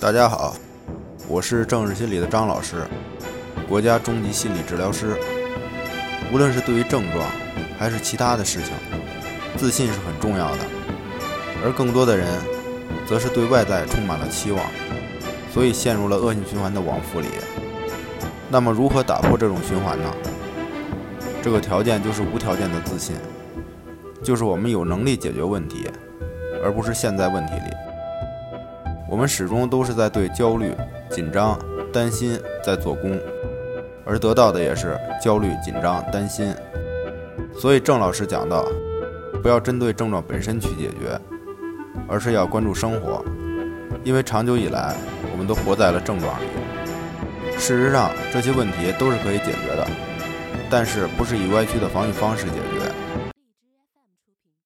大家好，我是政治心理的张老师，国家中级心理治疗师。无论是对于症状，还是其他的事情，自信是很重要的。而更多的人，则是对外在充满了期望，所以陷入了恶性循环的往复里。那么，如何打破这种循环呢？这个条件就是无条件的自信，就是我们有能力解决问题，而不是陷在问题里。我们始终都是在对焦虑、紧张、担心在做功，而得到的也是焦虑、紧张、担心。所以郑老师讲到，不要针对症状本身去解决，而是要关注生活，因为长久以来我们都活在了症状里。事实上，这些问题都是可以解决的，但是不是以歪曲的防御方式解决，